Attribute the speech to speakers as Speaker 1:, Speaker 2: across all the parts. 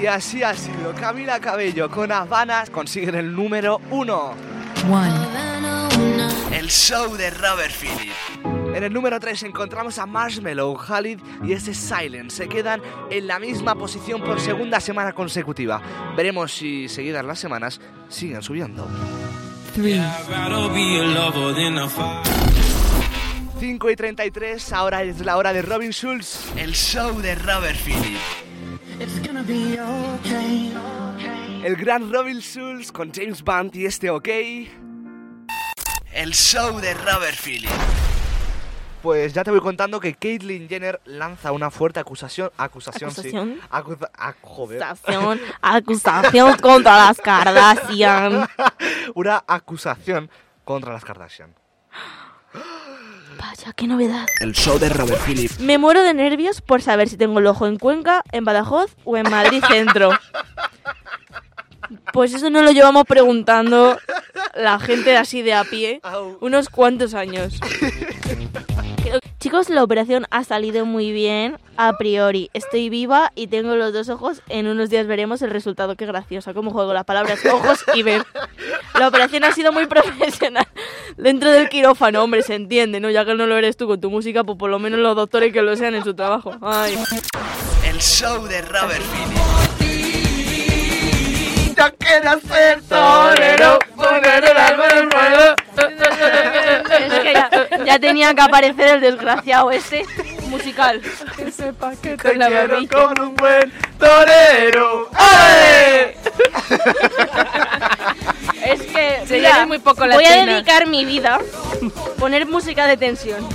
Speaker 1: Y así ha sido. Camila Cabello con Habanas consiguen el número uno. El show de Robert Phillips. En el número 3 encontramos a Marshmallow, Khalid y ese Silent. Se quedan en la misma posición por segunda semana consecutiva. Veremos si seguidas las semanas siguen subiendo. 5 y 33, ahora es la hora de Robin Schulz. El show de Robert Phillips. El gran Robin Schulz con James Bond y este OK. El show de Robert Phillips. Pues ya te voy contando que Caitlyn Jenner lanza una fuerte acusación. Acusación,
Speaker 2: ¿Acusación?
Speaker 1: sí. Acusa- ah, joder.
Speaker 2: Acusación, acusación contra las Kardashian.
Speaker 1: una acusación contra las Kardashian.
Speaker 2: Vaya, qué novedad.
Speaker 1: El show de Robert Phillips.
Speaker 2: Me muero de nervios por saber si tengo el ojo en Cuenca, en Badajoz o en Madrid Centro. Pues eso no lo llevamos preguntando la gente así de a pie unos cuantos años. Chicos, la operación ha salido muy bien a priori. Estoy viva y tengo los dos ojos. En unos días veremos el resultado. Qué graciosa, cómo juego las palabras ojos y ver. La operación ha sido muy profesional. Dentro del quirófano, hombre, se entiende, ¿no? Ya que no lo eres tú con tu música, pues por lo menos los doctores que lo sean en su trabajo. Ay.
Speaker 1: El show de Robert Phillips. Ya quiero ser torero,
Speaker 2: ya, tenía que aparecer el desgraciado ese musical.
Speaker 1: Que sepa que
Speaker 2: Con
Speaker 1: te
Speaker 2: la
Speaker 1: quiero con un buen torero. ¡Ale!
Speaker 2: Es que
Speaker 3: Se
Speaker 2: mira,
Speaker 3: muy poco
Speaker 2: voy a dedicar mi vida poner música de tensión.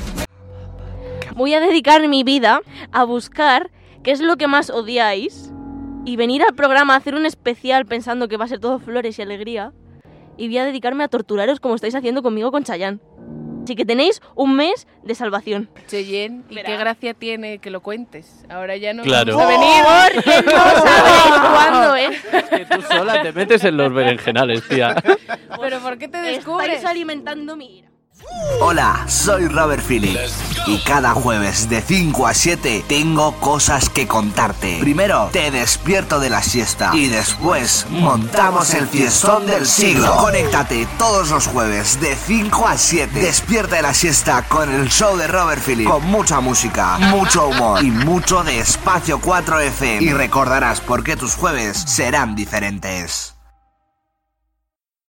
Speaker 2: Voy a dedicar mi vida a buscar qué es lo que más odiáis y venir al programa a hacer un especial pensando que va a ser todo flores y alegría y voy a dedicarme a torturaros como estáis haciendo conmigo con Chayanne. Así que tenéis un mes de salvación.
Speaker 3: Cheyenne, ¿y
Speaker 2: Verá.
Speaker 3: qué gracia tiene que lo cuentes? Ahora ya no
Speaker 4: Claro.
Speaker 3: vamos a venir.
Speaker 2: Porque no sabéis cuándo es.
Speaker 4: Que tú sola te metes en los berenjenales, tía.
Speaker 3: ¿Pero por qué te descubres?
Speaker 2: Estáis alimentando mi ira.
Speaker 5: Hola, soy Robert Phillips y cada jueves de 5 a 7 tengo cosas que contarte. Primero te despierto de la siesta y después montamos el fiestón del siglo. Conéctate todos los jueves de 5 a 7. Despierta de la siesta con el show de Robert Phillips con mucha música, mucho humor y mucho de espacio 4 FM y recordarás por qué tus jueves serán diferentes.